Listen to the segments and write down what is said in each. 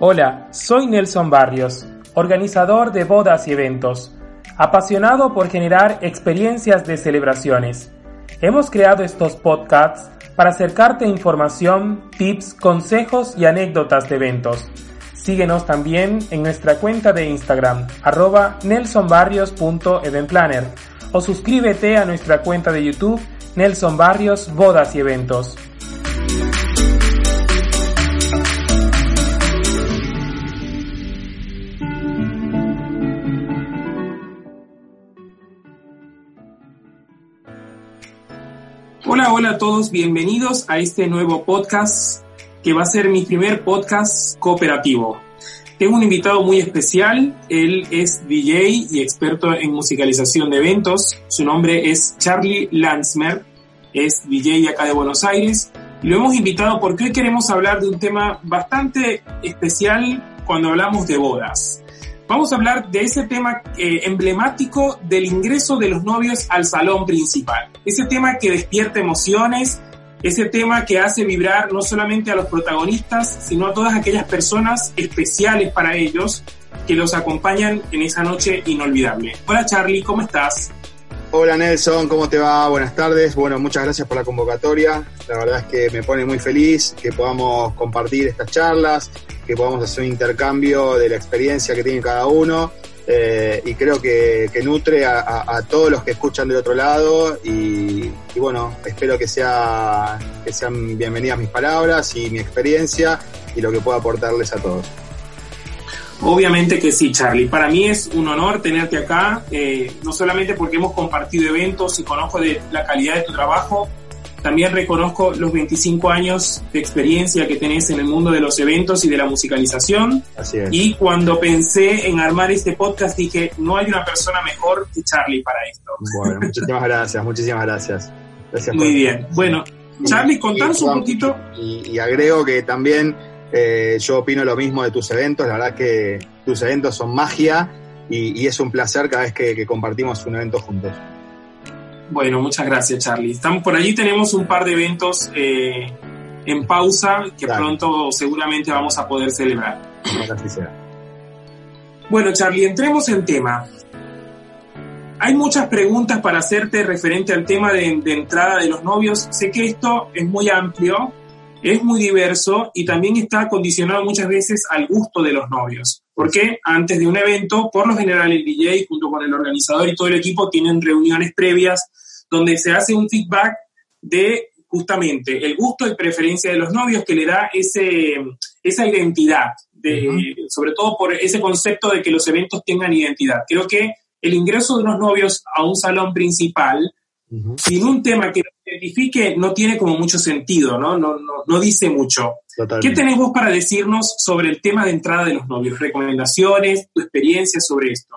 Hola, soy Nelson Barrios, organizador de bodas y eventos, apasionado por generar experiencias de celebraciones. Hemos creado estos podcasts para acercarte información, tips, consejos y anécdotas de eventos. Síguenos también en nuestra cuenta de Instagram, arroba nelsonbarrios.eventplanner o suscríbete a nuestra cuenta de YouTube, Nelson Barrios Bodas y Eventos. Hola, hola a todos, bienvenidos a este nuevo podcast que va a ser mi primer podcast cooperativo. Tengo un invitado muy especial, él es DJ y experto en musicalización de eventos, su nombre es Charlie Landsmer, es DJ acá de Buenos Aires. Lo hemos invitado porque hoy queremos hablar de un tema bastante especial cuando hablamos de bodas. Vamos a hablar de ese tema eh, emblemático del ingreso de los novios al salón principal. Ese tema que despierta emociones, ese tema que hace vibrar no solamente a los protagonistas, sino a todas aquellas personas especiales para ellos que los acompañan en esa noche inolvidable. Hola Charlie, ¿cómo estás? Hola Nelson, ¿cómo te va? Buenas tardes. Bueno, muchas gracias por la convocatoria. La verdad es que me pone muy feliz que podamos compartir estas charlas, que podamos hacer un intercambio de la experiencia que tiene cada uno eh, y creo que, nutre a, todos los que escuchan del otro lado y, bueno, espero que, sea, que sean bienvenidas mis palabras y mi experiencia y lo que pueda aportarles a todos. Obviamente que sí, Charlie. Para mí es un honor tenerte acá, eh, no solamente porque hemos compartido eventos y conozco de la calidad de tu trabajo, también reconozco los 25 años de experiencia que tenés en el mundo de los eventos y de la musicalización. Así es. Y cuando pensé en armar este podcast dije, no hay una persona mejor que Charlie para esto. Bueno, muchísimas gracias, muchísimas gracias. gracias Muy bien. Bueno, Charlie, contanos un poquito. Y, agrego que también eh, yo opino lo mismo de tus eventos. La verdad que tus eventos son magia y, es un placer cada vez que compartimos un evento juntos. Bueno, muchas gracias, Charlie. Estamos, por allí tenemos un par de eventos eh, en pausa que pronto seguramente vamos a poder celebrar. Bueno, Charlie, entremos en tema. Hay muchas preguntas para hacerte referente al tema de, de entrada de los novios. Sé que esto es muy amplio, es muy diverso y también está condicionado muchas veces al gusto de los novios. Porque antes de un evento, por lo general el DJ junto con el organizador y todo el equipo tienen reuniones previas donde se hace un feedback de justamente el gusto y preferencia de los novios que le da ese, esa identidad, de, sobre todo por ese concepto de que los eventos tengan identidad. Creo que el ingreso de unos novios a un salón principal sin un tema que lo identifique no tiene como mucho sentido, ¿no? No, no, no dice mucho. ¿Qué tenés vos para decirnos sobre el tema de entrada de los novios? ¿Recomendaciones, tu experiencia sobre esto?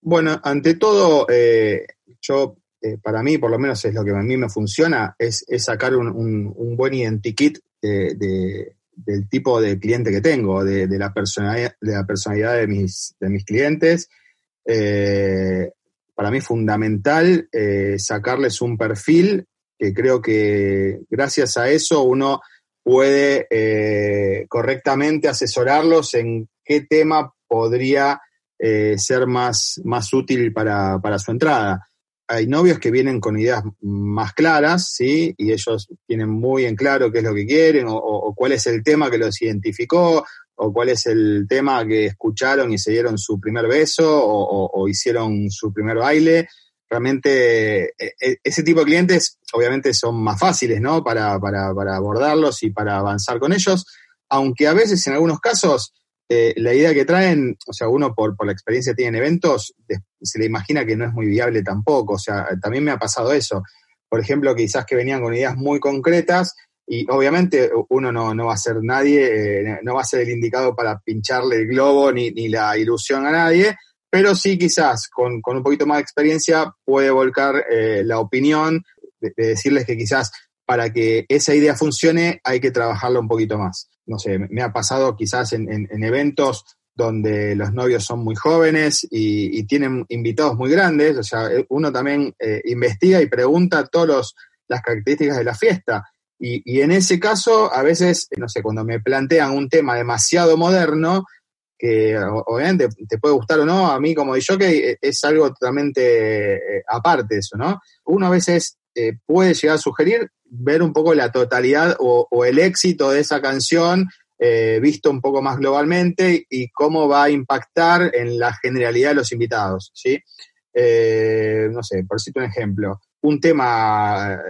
Bueno, ante todo, eh, yo eh, para mí, por lo menos es lo que a mí me funciona, es, sacar un, buen identikit del tipo de cliente que tengo, de, la, personalidad, de la personalidad de mis, de mis clientes. Eh, para mí fundamental eh, sacarles un perfil que creo que gracias a eso uno puede correctamente asesorarlos en qué tema podría ser más, más útil para, para su entrada hay novios que vienen con ideas más claras, ¿sí? Y ellos tienen muy en claro qué es lo que quieren o, cuál es el tema que los identificó o cuál es el tema que escucharon y se dieron su primer beso o, hicieron su primer baile. Realmente e, e, ese tipo de clientes obviamente son más fáciles, ¿no? Para, para, para abordarlos y para avanzar con ellos, aunque a veces en algunos casos eh, la idea que traen, o sea, uno por, por la experiencia que tiene en eventos, se le imagina que no es muy viable tampoco. O sea, también me ha pasado eso. Por ejemplo, quizás que venían con ideas muy concretas y obviamente uno no, va a ser nadie, eh, no va a ser el indicado para pincharle el globo ni, ni la ilusión a nadie, pero sí quizás con, un poquito más de experiencia puede volcar eh, la opinión de, decirles que quizás para que esa idea funcione hay que trabajarla un poquito más. No sé, me ha pasado quizás en, eventos donde los novios son muy jóvenes y, tienen invitados muy grandes, o sea, uno también eh, investiga y pregunta todas las características de la fiesta. Y, en ese caso, a veces, no sé, cuando me plantean un tema demasiado moderno, que obviamente te puede gustar o no, a mí como que e, es algo totalmente eh, aparte eso, ¿no? Uno a veces eh, puede llegar a sugerir ver un poco la totalidad o, el éxito de esa canción eh, visto un poco más globalmente y cómo va a impactar en la generalidad de los invitados, ¿sí? no sé, por cito un ejemplo, un tema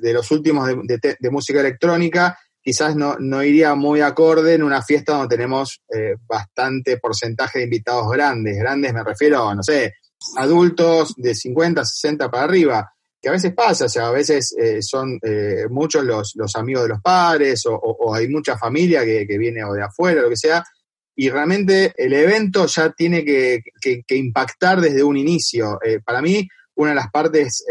de los últimos de música electrónica quizás no, no iría muy acorde en una fiesta donde tenemos eh, bastante porcentaje de invitados grandes. Grandes me refiero, no sé, adultos de 50, 60 para arriba, que a veces pasa, o sea, a veces eh, son eh, muchos los, los, amigos de los padres o, hay mucha familia que, viene o de afuera, lo que sea, y realmente el evento ya tiene que, que, impactar desde un inicio. para mí, una de las partes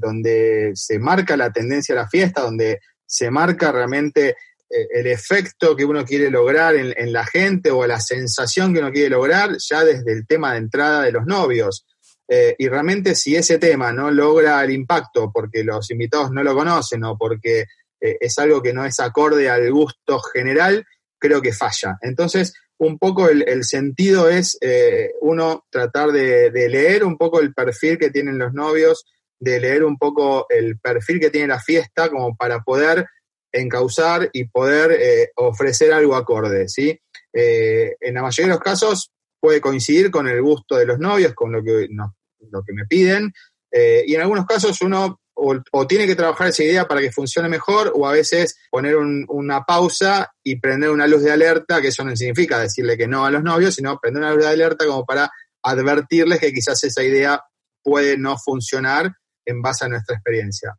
donde se marca la tendencia a la fiesta, donde se marca realmente eh, el efecto que uno quiere lograr en, la gente o la sensación que uno quiere lograr ya desde el tema de entrada de los novios. Eh, y realmente si ese tema no logra el impacto porque los invitados no lo conocen o porque eh, es algo que no es acorde al gusto general, creo que falla. Entonces, un poco el, sentido es uno tratar de, de, leer un poco el perfil que tienen los novios, de leer un poco el perfil que tiene la fiesta como para poder encauzar y poder eh, ofrecer algo acorde, ¿sí? Eh, en la mayoría de los casos puede coincidir con el gusto de los novios, con lo que, lo que me piden, eh, y en algunos casos uno o, tiene que trabajar esa idea para que funcione mejor, o a veces poner una pausa y prender una luz de alerta, que eso no significa decirle que no a los novios, sino prender una luz de alerta como para advertirles que quizás esa idea puede no funcionar en base a nuestra experiencia.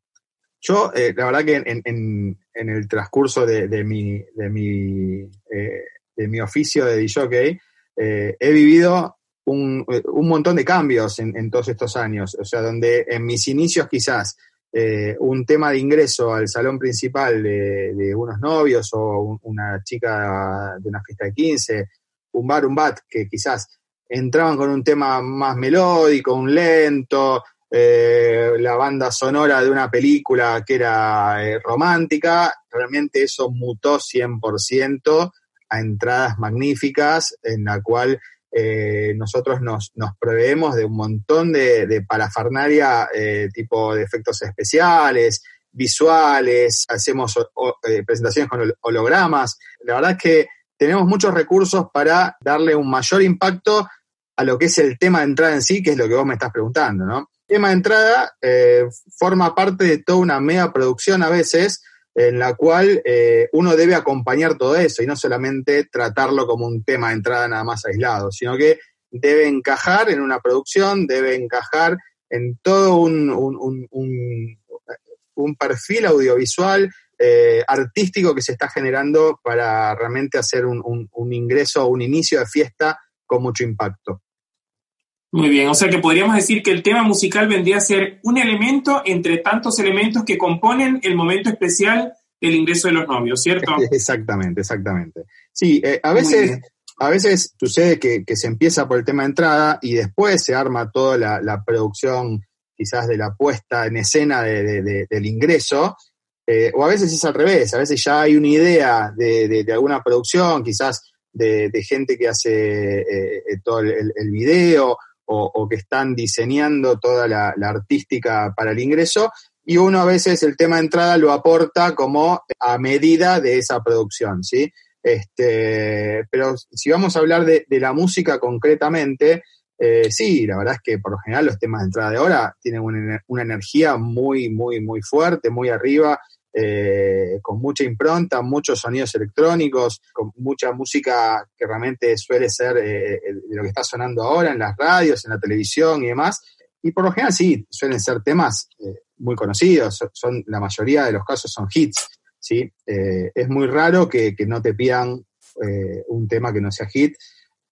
Yo, eh, la verdad que en, el transcurso de, mi, de, mi, eh, de mi oficio de DJ, eh, he vivido un, montón de cambios en, todos estos años. O sea, donde en mis inicios quizás un tema de ingreso al salón principal de, unos novios o una chica de una fiesta de 15, un bar, un bat, que quizás entraban con un tema más melódico, un lento, eh, la banda sonora de una película que era eh, romántica, realmente eso mutó 100% a entradas magníficas en la cual eh, nosotros nos, nos, proveemos de un montón de, de parafernalia tipo de efectos especiales, visuales, hacemos presentaciones con hologramas. La verdad es que tenemos muchos recursos para darle un mayor impacto a lo que es el tema de entrada en sí, que es lo que vos me estás preguntando, ¿no? tema de entrada eh, forma parte de toda una mega producción a veces, en la cual eh, uno debe acompañar todo eso y no solamente tratarlo como un tema de entrada nada más aislado, sino que debe encajar en una producción, debe encajar en todo un, un, perfil audiovisual, eh, artístico que se está generando para realmente hacer un, un ingreso o un inicio de fiesta con mucho impacto. Muy bien, o sea que podríamos decir que el tema musical vendría a ser un elemento entre tantos elementos que componen el momento especial del ingreso de los novios, ¿cierto? Exactamente, exactamente. Sí, eh, a veces... A veces sucede que, se empieza por el tema de entrada y después se arma toda la, producción quizás de la puesta en escena del ingreso, eh, o a veces es al revés, a veces ya hay una idea de, alguna producción, quizás de, gente que hace eh, todo el, el, video o, que están diseñando toda la, artística para el ingreso, y uno a veces el tema de entrada lo aporta como a medida de esa producción, ¿sí? Este, pero si vamos a hablar de, la música concretamente, eh, sí, la verdad es que por lo general los temas de entrada de ahora tienen una, una energía muy, muy, muy fuerte, muy arriba, eh, con mucha impronta, muchos sonidos electrónicos, con mucha música que realmente suele ser eh, lo que está sonando ahora en las radios, en la televisión y demás. Y por lo general sí, suelen ser temas eh, muy conocidos, son, la mayoría de los casos son hits. ¿sí? es muy raro que, no te pidan un tema que no sea hit.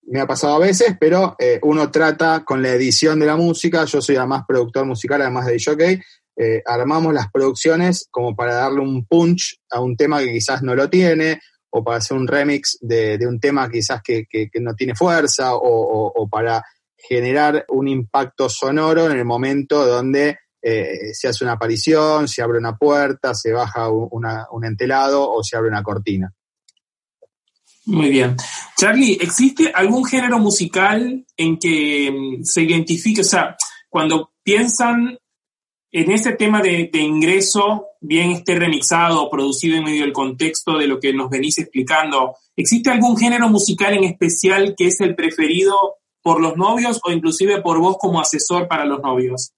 Me ha pasado a veces, pero uno trata con la edición de la música, yo soy además productor musical, además de DJ, eh, armamos las producciones como para darle un punch a un tema que quizás no lo tiene, o para hacer un remix de, un tema quizás que, no tiene fuerza, o, para generar un impacto sonoro en el momento donde eh, se hace una aparición, se abre una puerta, se baja un entelado o se abre una cortina. Muy bien. Charlie, ¿existe algún género musical en que mm, se identifique, o sea, cuando piensan en ese tema de, ingreso, bien esté remixado producido en medio del contexto de lo que nos venís explicando, ¿existe algún género musical en especial que es el preferido por los novios o inclusive por vos como asesor para los novios?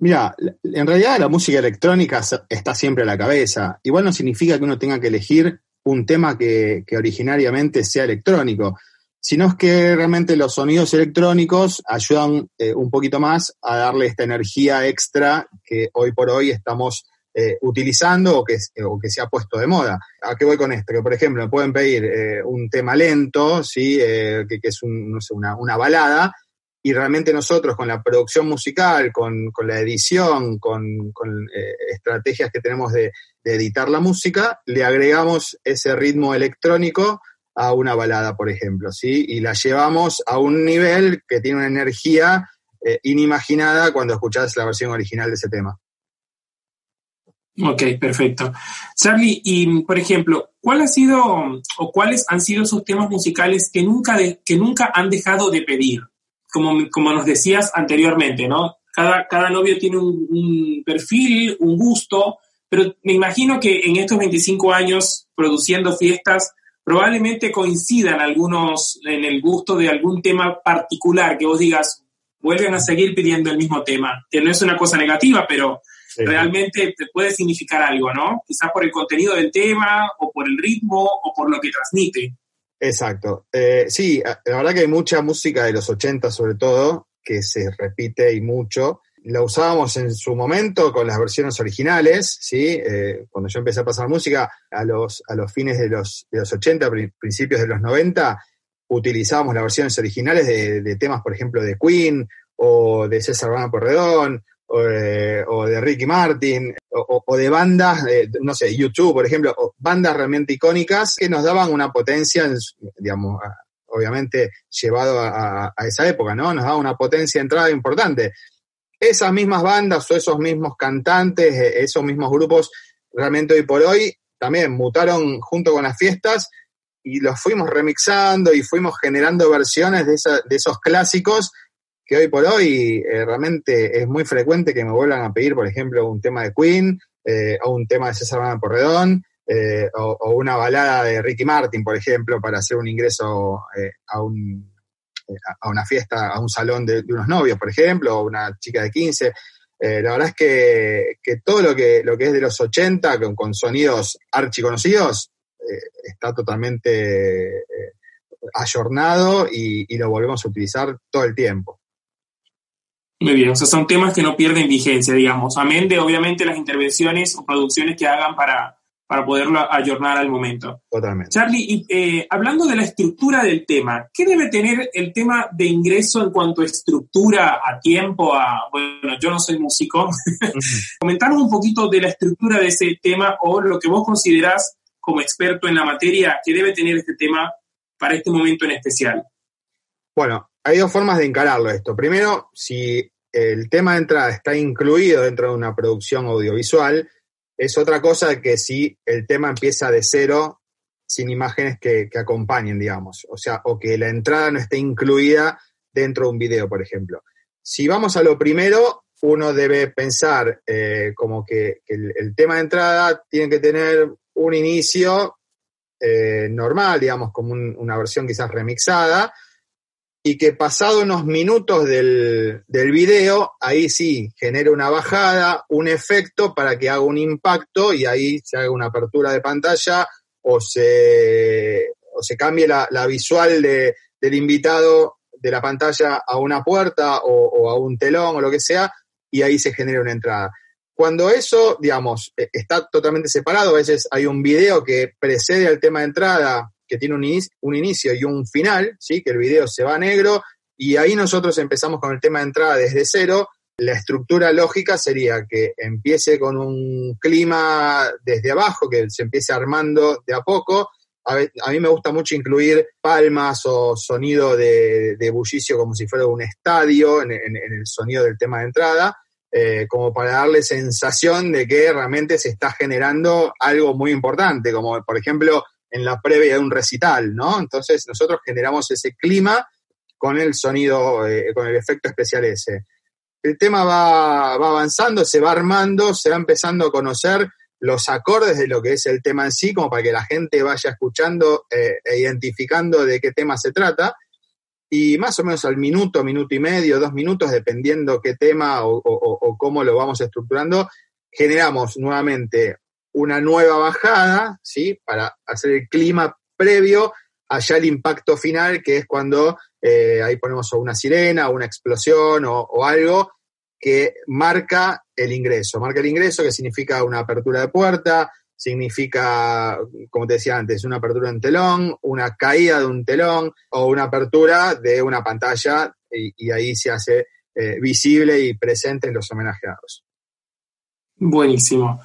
Mira, en realidad la música electrónica está siempre a la cabeza. Igual no significa que uno tenga que elegir un tema que, originariamente sea electrónico, sino es que realmente los sonidos electrónicos ayudan eh, un poquito más a darle esta energía extra que hoy por hoy estamos eh, utilizando o que, o que se ha puesto de moda. ¿A qué voy con esto? Que, por ejemplo, me pueden pedir eh, un tema lento, ¿sí? que, es una, una balada, y realmente nosotros con la producción musical, con, la edición, con, eh, estrategias que tenemos de, editar la música, le agregamos ese ritmo electrónico a una balada, por ejemplo, ¿sí? Y la llevamos a un nivel que tiene una energía eh, inimaginada cuando escuchás la versión original de ese tema. Ok, perfecto. Charlie, y por ejemplo, ¿cuál ha sido o cuáles han sido esos temas musicales que nunca, que nunca han dejado de pedir? como, como nos decías anteriormente, ¿no? Cada, cada novio tiene un, perfil, un gusto, pero me imagino que en estos 25 años produciendo fiestas, probablemente coincidan algunos en el gusto de algún tema particular, que vos digas, vuelven a seguir pidiendo el mismo tema, que no es una cosa negativa, pero realmente te puede significar algo, ¿no? Quizás por el contenido del tema, o por el ritmo, o por lo que transmite. Exacto. Eh, sí, la verdad que hay mucha música de los 80 sobre todo, que se repite y mucho. La usábamos en su momento con las versiones originales, ¿sí? Eh, cuando yo empecé a pasar música, a los, a los fines de los, de los 80, principios de los 90, utilizábamos las versiones originales de, temas, por ejemplo, de Queen o de César Bernardo Porredón o, de Ricky Martin, o, de bandas, no sé, YouTube, por ejemplo, bandas realmente icónicas que nos daban una potencia, digamos, obviamente llevado a, esa época, ¿no? Nos daba una potencia de entrada importante. Esas mismas bandas o esos mismos cantantes, e, esos mismos grupos, realmente hoy por hoy también mutaron junto con las fiestas y los fuimos remixando y fuimos generando versiones de, de esos clásicos que hoy por hoy eh, realmente es muy frecuente que me vuelvan a pedir, por ejemplo, un tema de Queen eh, o un tema de César Van Porredón eh, o, una balada de Ricky Martin, por ejemplo, para hacer un ingreso a, un, a una fiesta, a un salón de, unos novios, por ejemplo, o una chica de 15. la verdad es que, todo lo que, lo que es de los 80, con, sonidos archiconocidos, está totalmente ayornado y lo volvemos a utilizar todo el tiempo. Muy bien, o sea, son temas que no pierden vigencia, digamos, amén de obviamente las intervenciones o producciones que hagan para, para poderlo ayornar al momento. Totalmente. Charlie, y, eh, hablando de la estructura del tema, ¿qué debe tener el tema de ingreso en cuanto a estructura, a tiempo, a, bueno, yo no soy músico, comentaros un poquito de la estructura de ese tema o lo que vos considerás como experto en la materia que debe tener este tema para este momento en especial. Bueno, hay dos formas de encararlo esto. Primero, si el tema de entrada está incluido dentro de una producción audiovisual, es otra cosa que si el tema empieza de cero sin imágenes que, acompañen, digamos. O sea, o que la entrada no esté incluida dentro de un video, por ejemplo. Si vamos a lo primero, uno debe pensar eh, como que, el, tema de entrada tiene que tener un inicio eh, normal, digamos, como una versión quizás remixada, y que pasado unos minutos del, del video, ahí sí genera una bajada, un efecto para que haga un impacto y ahí se haga una apertura de pantalla o se, o se cambie la, visual de, del invitado de la pantalla a una puerta o, a un telón o lo que sea, y ahí se genera una entrada. Cuando eso, digamos, e, está totalmente separado, a veces hay un video que precede al tema de entrada que tiene un, inicio y un final, ¿sí? que el video se va negro, y ahí nosotros empezamos con el tema de entrada desde cero, La estructura lógica sería que empiece con un clima desde abajo, que se empiece armando de a poco. A, mí me gusta mucho incluir palmas o sonido de, bullicio como si fuera un estadio en, el sonido del tema de entrada, eh, como para darle sensación de que realmente se está generando algo muy importante, como por ejemplo en la previa de un recital, ¿no? Entonces nosotros generamos ese clima con el sonido, eh, con el efecto especial ese el tema va, avanzando, se va armando, se va empezando a conocer los acordes de lo que es el tema en sí, como para que la gente vaya escuchando eh, e identificando de qué tema se trata. Y más o menos al minuto, minuto y medio, dos minutos, dependiendo qué tema o, cómo lo vamos estructurando, generamos nuevamente una nueva bajada, ¿sí? Para hacer el clima previo allá el impacto final, que es cuando eh, ahí ponemos una sirena, una explosión o, algo que marca el ingreso. Marca el ingreso, que significa una apertura de puerta, significa, como te decía antes, una apertura de un telón, una caída de un telón o una apertura de una pantalla y, ahí se hace eh, visible y presente en los homenajeados. Buenísimo.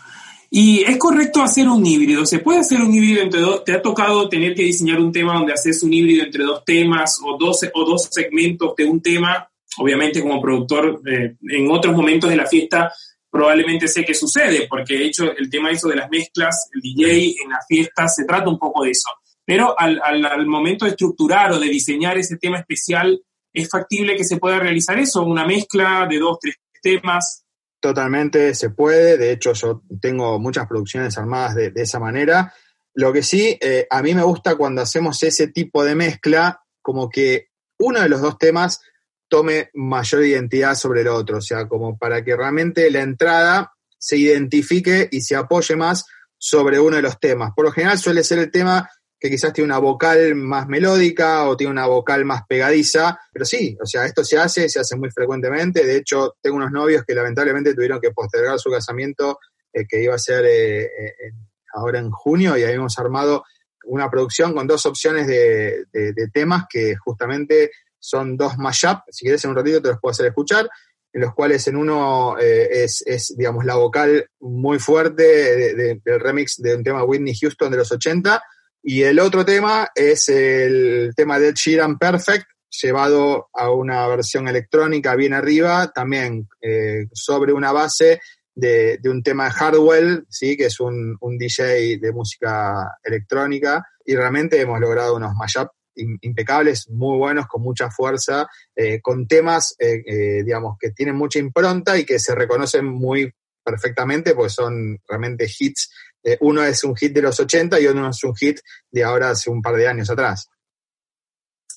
Y es correcto hacer un híbrido. ¿Se puede hacer un híbrido entre dos? ¿Te ha tocado tener que diseñar un tema donde haces un híbrido entre dos temas o dos, o dos segmentos de un tema? Obviamente como productor, eh, en otros momentos de la fiesta probablemente sé que sucede, porque de hecho el tema eso de las mezclas, el DJ en la fiesta, se trata un poco de eso. Pero al, al, al momento de estructurar o de diseñar ese tema especial, ¿es factible que se pueda realizar eso? Una mezcla de dos, tres temas, Totalmente se puede, de hecho yo tengo muchas producciones armadas de, esa manera. Lo que sí, eh, a mí me gusta cuando hacemos ese tipo de mezcla, como que uno de los dos temas tome mayor identidad sobre el otro, o sea, como para que realmente la entrada se identifique y se apoye más sobre uno de los temas. Por lo general suele ser el tema que quizás tiene una vocal más melódica o tiene una vocal más pegadiza, pero sí, o sea, esto se hace, se hace muy frecuentemente. De hecho, tengo unos novios que lamentablemente tuvieron que postergar su casamiento, eh, que iba a ser eh, eh, ahora en junio, y habíamos armado una producción con dos opciones de, temas que justamente son dos mashup, si quieres en un ratito te los puedo hacer escuchar, en los cuales en uno es, es, digamos, la vocal muy fuerte del remix de un tema Whitney Houston de los 80, y el otro tema es el tema de Sheeran Perfect, llevado a una versión electrónica bien arriba, también eh, sobre una base de, un tema de Hardwell, ¿sí? que es un, DJ de música electrónica, y realmente hemos logrado unos mashups impecables, muy buenos, con mucha fuerza, eh, con temas, eh, digamos, que tienen mucha impronta y que se reconocen muy perfectamente, porque son realmente hits eh, uno es un hit de los 80 y otro es un hit de ahora hace un par de años atrás.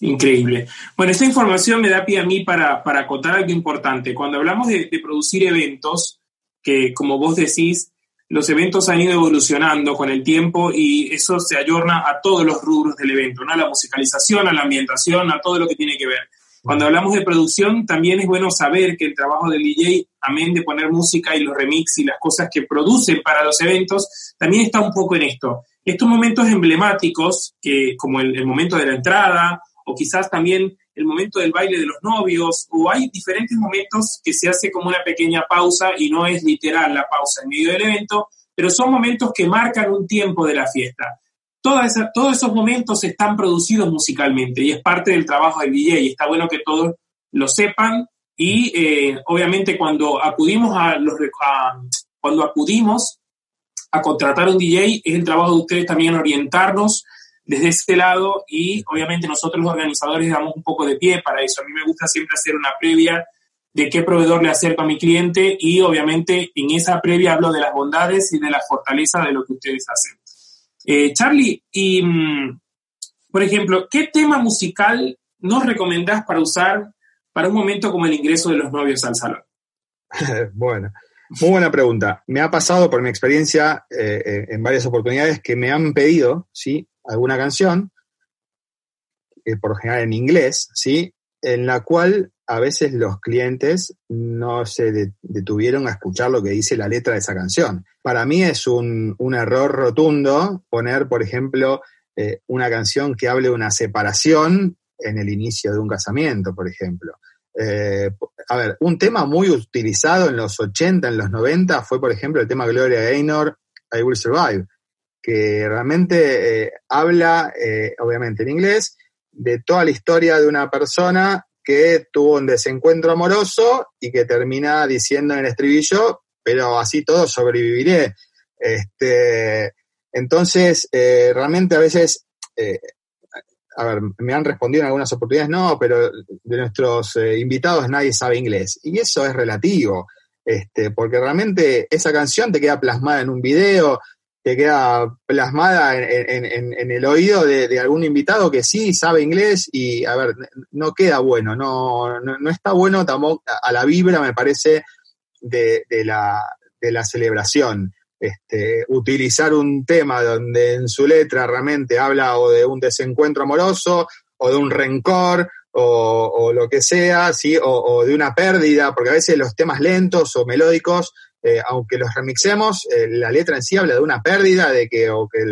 Increíble. Bueno, esta información me da pie a mí para, para acotar algo importante. Cuando hablamos de, producir eventos, que como vos decís, los eventos han ido evolucionando con el tiempo y eso se ayorna a todos los rubros del evento, ¿no? A la musicalización, a la ambientación, a todo lo que tiene que ver. Cuando hablamos de producción, también es bueno saber que el trabajo del DJ, amén de poner música y los remix y las cosas que producen para los eventos, también está un poco en esto. Estos momentos emblemáticos, que, como el, momento de la entrada, o quizás también el momento del baile de los novios, o hay diferentes momentos que se hace como una pequeña pausa y no es literal la pausa en medio del evento, pero son momentos que marcan un tiempo de la fiesta todos esos momentos están producidos musicalmente y es parte del trabajo del DJ y está bueno que todos lo sepan y eh, obviamente cuando acudimos a los cuando acudimos a contratar un DJ es el trabajo de ustedes también orientarnos desde ese lado y obviamente nosotros los organizadores damos un poco de pie para eso. A mí me gusta siempre hacer una previa de qué proveedor le acerco a mi cliente y obviamente en esa previa hablo de las bondades y de la fortaleza de lo que ustedes hacen. Eh, Charlie, y, mm, por ejemplo, ¿qué tema musical nos recomendás para usar para un momento como el ingreso de los novios al salón? bueno, muy buena pregunta. Me ha pasado por mi experiencia eh, eh, en varias oportunidades que me han pedido, ¿sí? Alguna canción, por lo general en inglés, ¿sí? En la cual a veces los clientes no se detuvieron a escuchar lo que dice la letra de esa canción. Para mí es un, error rotundo poner, por ejemplo, eh, una canción que hable de una separación en el inicio de un casamiento, por ejemplo. Eh, a ver, un tema muy utilizado en los 80, en los 90 fue, por ejemplo, el tema Gloria Gaynor, I Will Survive, que realmente eh, habla, obviamente en inglés, de toda la historia de una persona que tuvo un desencuentro amoroso y que termina diciendo en el estribillo, pero así todo sobreviviré. Este, entonces, realmente a veces a ver, me han respondido en algunas oportunidades, no, pero de nuestros eh, invitados nadie sabe inglés. Y eso es relativo, este, porque realmente esa canción te queda plasmada en un video, te queda plasmada en, el oído de, algún invitado que sí sabe inglés y, a ver, no queda bueno, no, no, está bueno tampoco a la vibra, me parece, de, la, de la celebración este, utilizar un tema donde en su letra realmente habla o de un desencuentro amoroso o de un rencor o, lo que sea, ¿sí? O, de una pérdida, porque a veces los temas lentos o melódicos, eh, aunque los remixemos, eh, la letra en sí habla de una pérdida, de que o que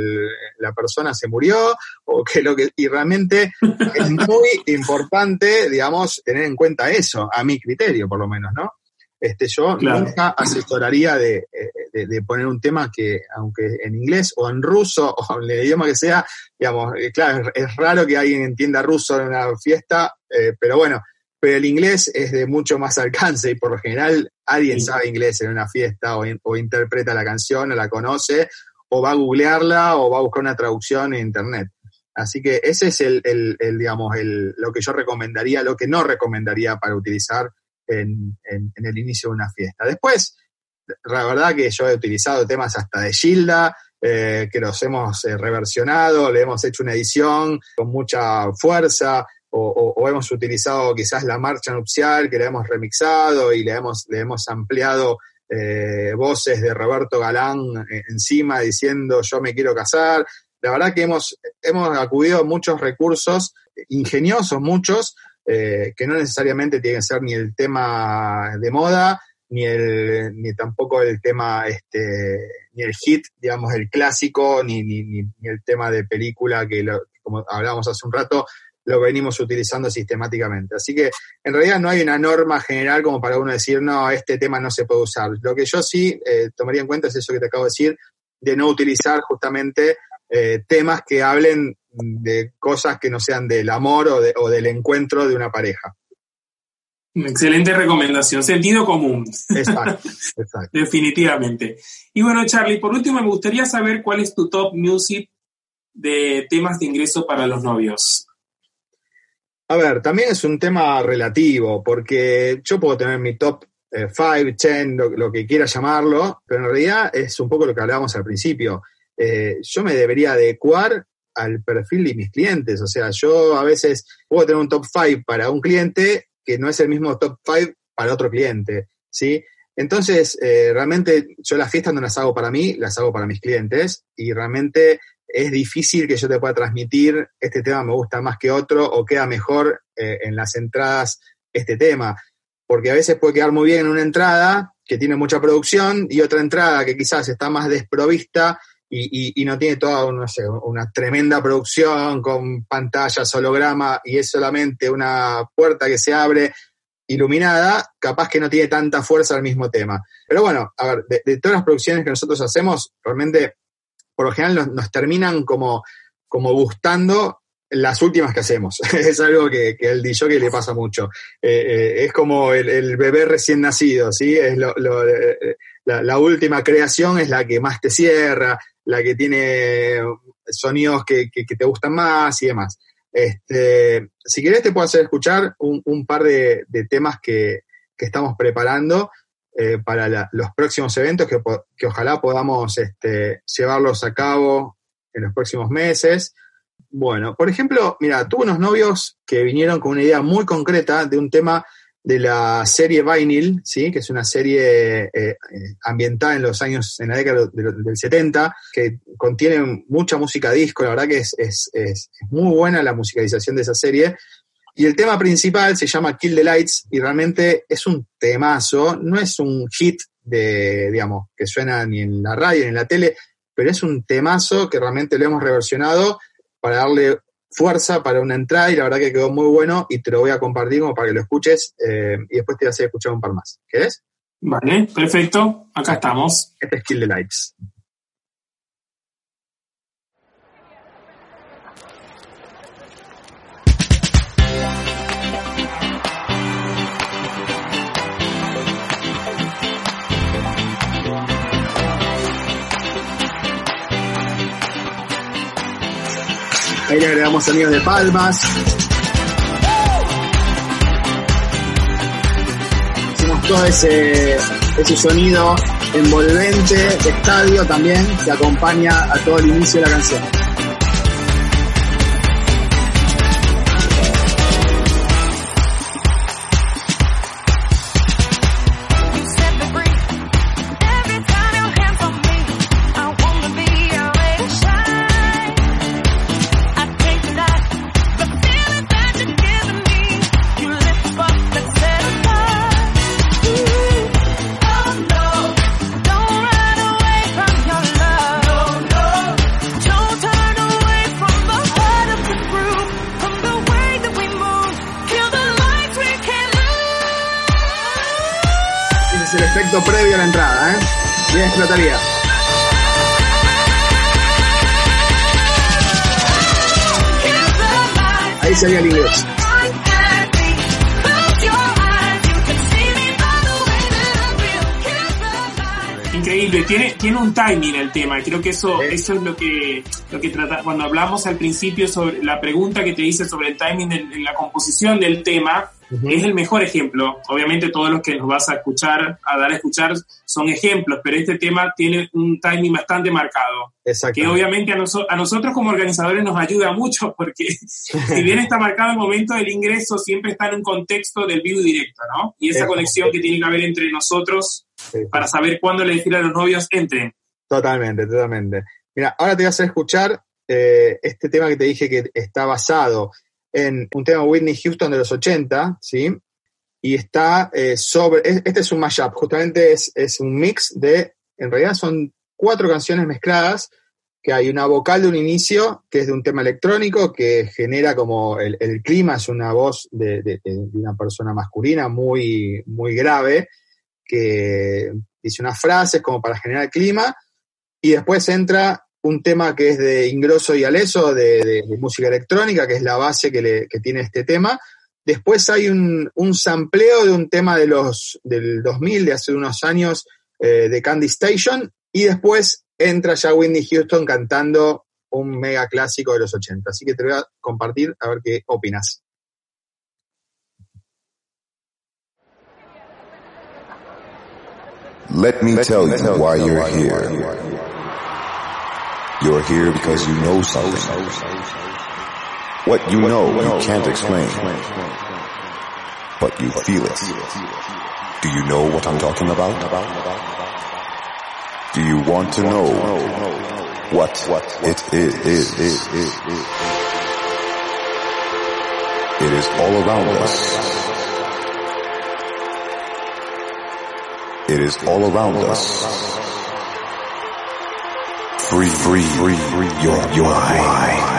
la persona se murió, o que lo que, y realmente es muy importante, digamos, tener en cuenta eso, a mi criterio por lo menos, ¿no? Este, yo nunca asesoraría de, de, poner un tema que, aunque en inglés o en ruso o en el idioma que sea, digamos, eh, claro, es, raro que alguien entienda ruso en una fiesta, eh, pero bueno, pero el inglés es de mucho más alcance y por lo general alguien sabe inglés en una fiesta o, o, interpreta la canción o la conoce o va a googlearla o va a buscar una traducción en internet. Así que ese es el, el, el digamos, el, lo que yo recomendaría, lo que no recomendaría para utilizar en, el inicio de una fiesta. Después, la verdad que yo he utilizado temas hasta de Gilda, eh, que los hemos eh, reversionado, le hemos hecho una edición con mucha fuerza, o, hemos utilizado quizás la marcha nupcial, que le hemos remixado y le hemos, le hemos ampliado eh, voces de Roberto Galán encima diciendo yo me quiero casar. La verdad que hemos, hemos acudido a muchos recursos, ingeniosos muchos, eh, que no necesariamente tiene que ser ni el tema de moda, ni, el, ni tampoco el tema, este, ni el hit, digamos, el clásico, ni, ni, ni el tema de película que, como hablábamos hace un rato, lo venimos utilizando sistemáticamente. Así que en realidad no hay una norma general como para uno decir, no, este tema no se puede usar. Lo que yo sí eh, tomaría en cuenta es eso que te acabo de decir, de no utilizar justamente eh, temas que hablen de cosas que no sean del amor o, o del encuentro de una pareja. Excelente recomendación, sentido común. Exacto, exacto. Definitivamente. Y bueno, Charlie, por último me gustaría saber cuál es tu top music de temas de ingreso para los novios. A ver, también es un tema relativo, porque yo puedo tener mi top 5, eh, 10, lo, que quiera llamarlo, pero en realidad es un poco lo que hablábamos al principio. Eh, yo me debería adecuar al perfil de mis clientes. O sea, yo a veces puedo tener un top 5 para un cliente que no es el mismo top 5 para otro cliente, ¿sí? Entonces, eh, realmente yo las fiestas no las hago para mí, las hago para mis clientes y realmente es difícil que yo te pueda transmitir este tema me gusta más que otro o queda mejor eh, en las entradas este tema. Porque a veces puede quedar muy bien en una entrada que tiene mucha producción y otra entrada que quizás está más desprovista y, no tiene toda, una tremenda producción con pantallas, holograma y es solamente una puerta que se abre iluminada, capaz que no tiene tanta fuerza al mismo tema. Pero bueno, a ver, de, todas las producciones que nosotros hacemos, realmente, por lo general nos, terminan como, como gustando las últimas que hacemos. es algo que, que al DJ le pasa mucho. Eh, eh, es como el, bebé recién nacido, ¿sí? Es lo, eh, la, última creación es la que más te cierra, la que tiene sonidos que, te gustan más y demás. Este, si querés te puedo hacer escuchar un, par de, temas que, estamos preparando eh, para los próximos eventos que, ojalá podamos este, llevarlos a cabo en los próximos meses. Bueno, por ejemplo, mira, tuve unos novios que vinieron con una idea muy concreta de un tema de la serie Vinyl, ¿sí? que es una serie eh, ambientada en los años, en la década del 70, que contiene mucha música disco, la verdad que es, es, es, muy buena la musicalización de esa serie. Y el tema principal se llama Kill the Lights y realmente es un temazo, no es un hit de, digamos, que suena ni en la radio ni en la tele, pero es un temazo que realmente lo hemos reversionado para darle fuerza para una entrada y la verdad que quedó muy bueno y te lo voy a compartir como para que lo escuches eh, y después te voy a hacer escuchar un par más. ¿Querés? Vale, perfecto. Acá estamos. Este es Kill the Lights. Ahí le agregamos sonidos de palmas. Hicimos todo ese, ese sonido envolvente de estadio también que acompaña a todo el inicio de la canción. Explotaría. Ahí sería el inglés. Increíble, tiene, tiene un timing el tema, creo que eso, eso es lo que, lo que trata, cuando hablamos al principio sobre la pregunta que te hice sobre el timing en la composición del tema, es el mejor ejemplo. Obviamente todos los que nos vas a escuchar, a dar a escuchar, son ejemplos, pero este tema tiene un timing bastante marcado. Que obviamente a, a nosotros como organizadores nos ayuda mucho porque si bien está marcado el momento del ingreso, siempre está en un contexto del vivo directo, ¿no? Y esa conexión que tiene que haber entre nosotros para saber cuándo le decir a los novios entren. Totalmente, totalmente. Mira, ahora te voy a hacer escuchar eh, este tema que te dije que está basado en un tema Whitney Houston de los 80, ¿sí? Y está eh, sobre, este es un mashup, justamente es, es, un mix de, en realidad son cuatro canciones mezcladas, que hay una vocal de un inicio, que es de un tema electrónico, que genera como el, clima, es una voz de, de, de, una persona masculina muy, muy grave, que dice unas frases como para generar clima, y después entra un tema que es de Ingrosso y Aleso, de, música electrónica, que es la base que, tiene este tema. Después hay un, un, sampleo de un tema de los, del 2000, de hace unos años, eh, de Candy Station, y después entra ya Whitney Houston cantando un mega clásico de los 80. Así que te voy a compartir a ver qué opinas. Let me tell you why you're here. You're here because you know something. What you know, you can't explain. But you feel it. Do you know what I'm talking about? Do you want to know what it is? It is all around us. It is all around us free, free, free, free your, your mind. Sometimes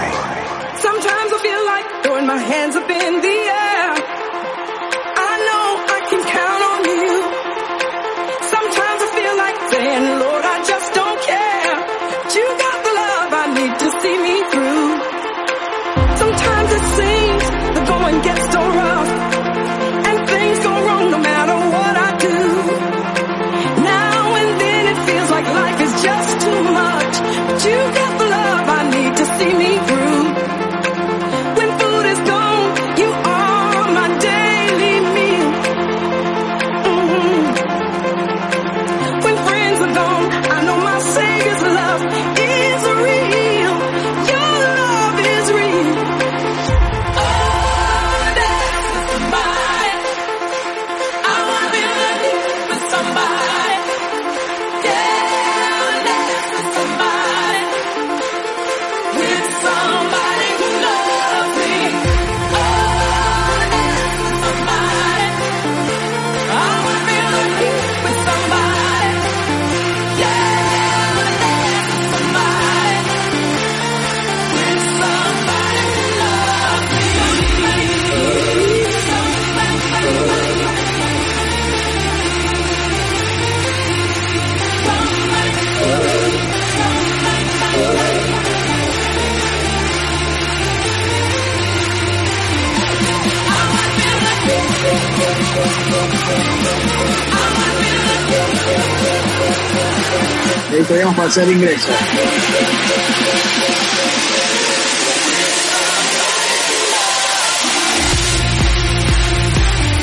hacer ingreso.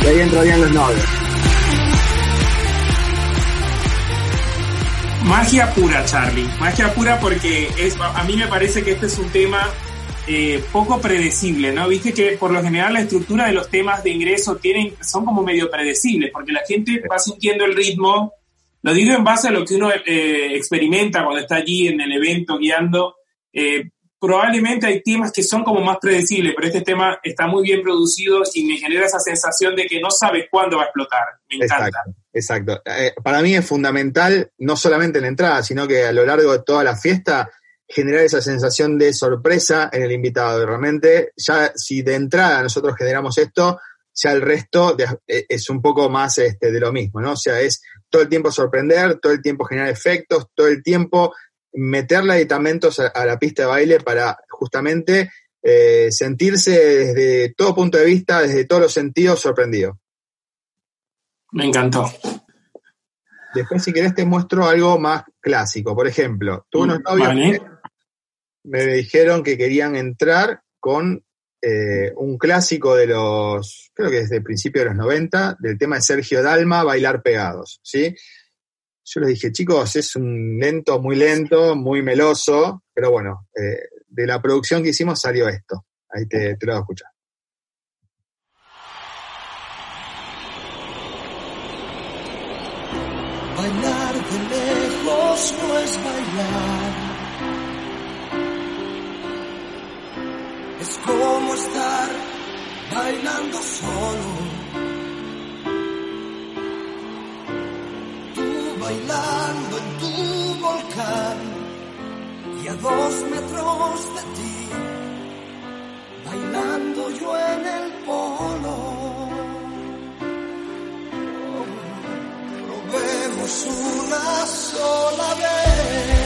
Y ahí entrarían los novios. Magia pura, Charlie. Magia pura porque es, a mí me parece que este es un tema eh, poco predecible, ¿no? Viste que por lo general la estructura de los temas de ingreso tienen, son como medio predecibles, porque la gente va sintiendo el ritmo. Lo digo en base a lo que uno eh, experimenta cuando está allí en el evento guiando. Eh, probablemente hay temas que son como más predecibles, pero este tema está muy bien producido y me genera esa sensación de que no sabes cuándo va a explotar. Me encanta. Exacto. exacto. para mí es fundamental, no solamente en la entrada, sino que a lo largo de toda la fiesta, generar esa sensación de sorpresa en el invitado. Y realmente, ya si de entrada nosotros generamos esto, ya el resto e, es un poco más este, de lo mismo, ¿no? O sea, es todo el tiempo sorprender, todo el tiempo generar efectos, todo el tiempo meterle aditamentos a, la pista de baile para justamente eh, sentirse desde todo punto de vista, desde todos los sentidos, sorprendido. Me encantó. Después, si querés, te muestro algo más clásico. Por ejemplo, tuve unos novios me dijeron que querían entrar con eh, un clásico de los, creo que desde el principio de los 90, del tema de Sergio Dalma, Bailar Pegados, ¿sí? Yo les dije, chicos, es un lento, muy lento, muy meloso, pero bueno, eh, de la producción que hicimos salió esto. Ahí te, te lo voy a escuchar. Bailando solo. Tú bailando en tu volcán y a dos metros de ti, bailando yo en el polo. Probemos una sola vez.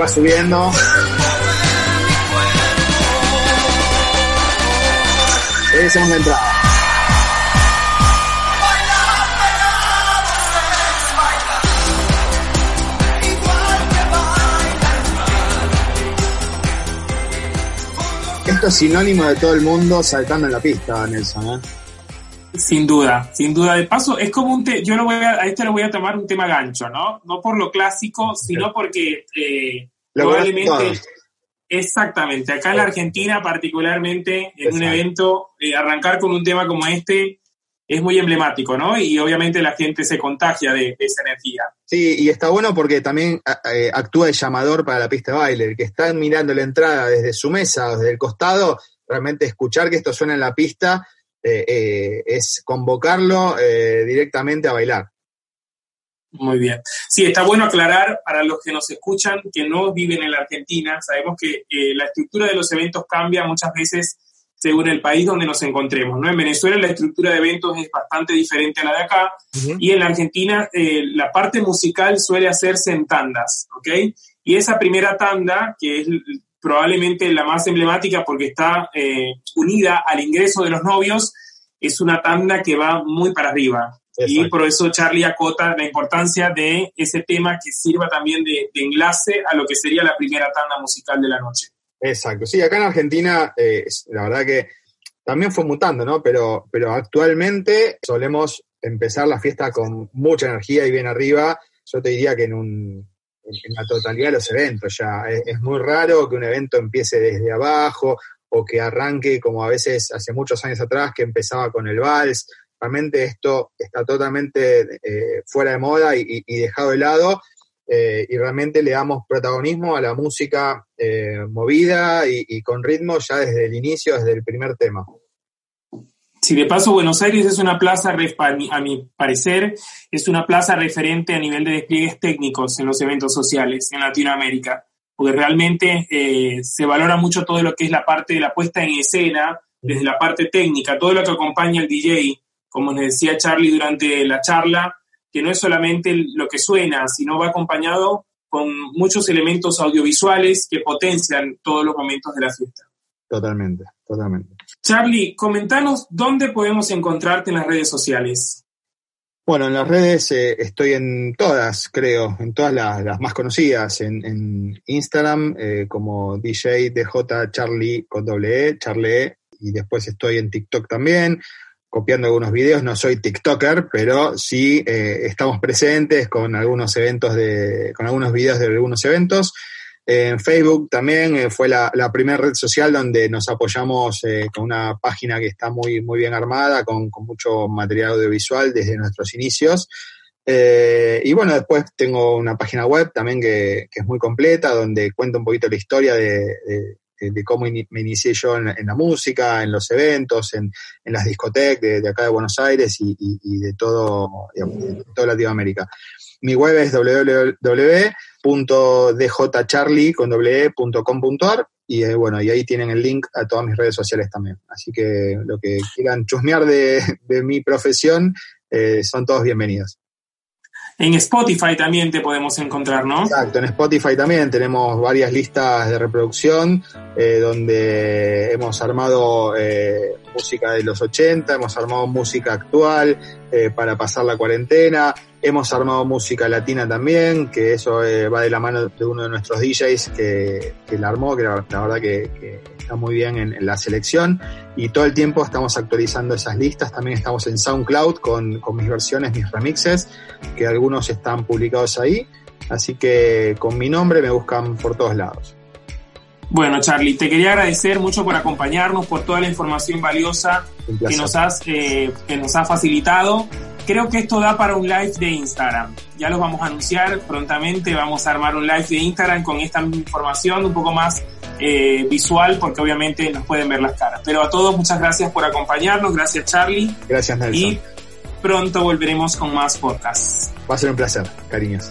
Iba subiendo. Es la entrada. Esto es sinónimo de todo el mundo saltando en la pista, Nelson. ¿eh? Sin duda, sin duda. De paso, es como un yo lo voy a, a este lo voy a tomar un tema gancho, ¿no? No por lo clásico, sino porque eh, probablemente. Exactamente. Acá en la Argentina, particularmente, en un evento, eh, arrancar con un tema como este es muy emblemático, ¿no? Y obviamente la gente se contagia de, esa energía. Sí, y está bueno porque también eh, actúa de llamador para la pista de baile. El que está mirando la entrada desde su mesa o desde el costado, realmente escuchar que esto suena en la pista eh, eh, es convocarlo eh, directamente a bailar. Muy bien. Sí, está bueno aclarar para los que nos escuchan que no viven en la Argentina. Sabemos que la estructura de los eventos cambia muchas veces según el país donde nos encontremos. ¿no? En Venezuela la estructura de eventos es bastante diferente a la de acá y en la Argentina la parte musical suele hacerse en tandas, ¿ok? Y esa primera tanda, que es probablemente la más emblemática porque está eh, unida al ingreso de los novios, es una tanda que va muy para arriba. Y por eso Charlie acota la importancia de ese tema que sirva también de, enlace a lo que sería la primera tanda musical de la noche. Exacto, sí, acá en Argentina, eh, la verdad que también fue mutando, ¿no? Pero, pero actualmente solemos empezar la fiesta con mucha energía y bien arriba. Yo te diría que en un en la totalidad de los eventos ya. Es, muy raro que un evento empiece desde abajo o que arranque como a veces hace muchos años atrás que empezaba con el vals. Realmente esto está totalmente eh, fuera de moda y, dejado de lado eh, y realmente le damos protagonismo a la música eh, movida y con ritmo ya desde el inicio, desde el primer tema. Si de paso Buenos Aires es una plaza, a mi parecer, es una plaza referente a nivel de despliegues técnicos en los eventos sociales en Latinoamérica, porque realmente eh, se valora mucho todo lo que es la parte de la puesta en escena, desde la parte técnica, todo lo que acompaña al DJ, como les decía Charlie durante la charla, que no es solamente lo que suena, sino va acompañado con muchos elementos audiovisuales que potencian todos los momentos de la fiesta. Totalmente, totalmente. Charlie, comentanos dónde podemos encontrarte en las redes sociales. Bueno, en las redes eh, estoy en todas, creo, en todas las, más conocidas, en, Instagram eh, como DJ DJ Charlie con doble E, Charlie E, y después estoy en TikTok también, copiando algunos videos, no soy TikToker, pero sí eh, estamos presentes con algunos eventos de, con algunos videos de algunos eventos. En Facebook también eh, fue la, primera red social donde nos apoyamos eh, con una página que está muy, muy bien armada, con, mucho material audiovisual desde nuestros inicios. y bueno, después tengo una página web también que, es muy completa, donde cuento un poquito la historia de, de, cómo me inicié yo en, la música, en los eventos, en, las discotecas de, acá de Buenos Aires y, de, todo, de toda Latinoamérica. Mi web es www.djcharlie.com.ar y eh, bueno, y ahí tienen el link a todas mis redes sociales también. Así que lo que quieran chusmear de, mi profesión eh, son todos bienvenidos. En Spotify también te podemos encontrar, ¿no? Exacto, en Spotify también tenemos varias listas de reproducción eh, donde hemos armado eh, música de los 80, hemos armado música actual eh, para pasar la cuarentena, hemos armado música latina también, que eso va de la mano de uno de nuestros DJs que, la armó, que la, verdad que, está muy bien en, la selección. Y todo el tiempo estamos actualizando esas listas, también estamos en SoundCloud con, con mis versiones, mis remixes, que algunos están publicados ahí, así que con mi nombre me buscan por todos lados. Bueno, Charlie, te quería agradecer mucho por acompañarnos, por toda la información valiosa que nos, has, eh, que nos has facilitado. Creo que esto da para un live de Instagram. Ya lo vamos a anunciar prontamente. Vamos a armar un live de Instagram con esta información un poco más eh, visual, porque obviamente nos pueden ver las caras. Pero a todos, muchas gracias por acompañarnos. Gracias, Charlie. Gracias, Nelson. Y pronto volveremos con más podcasts. Va a ser un placer, cariños.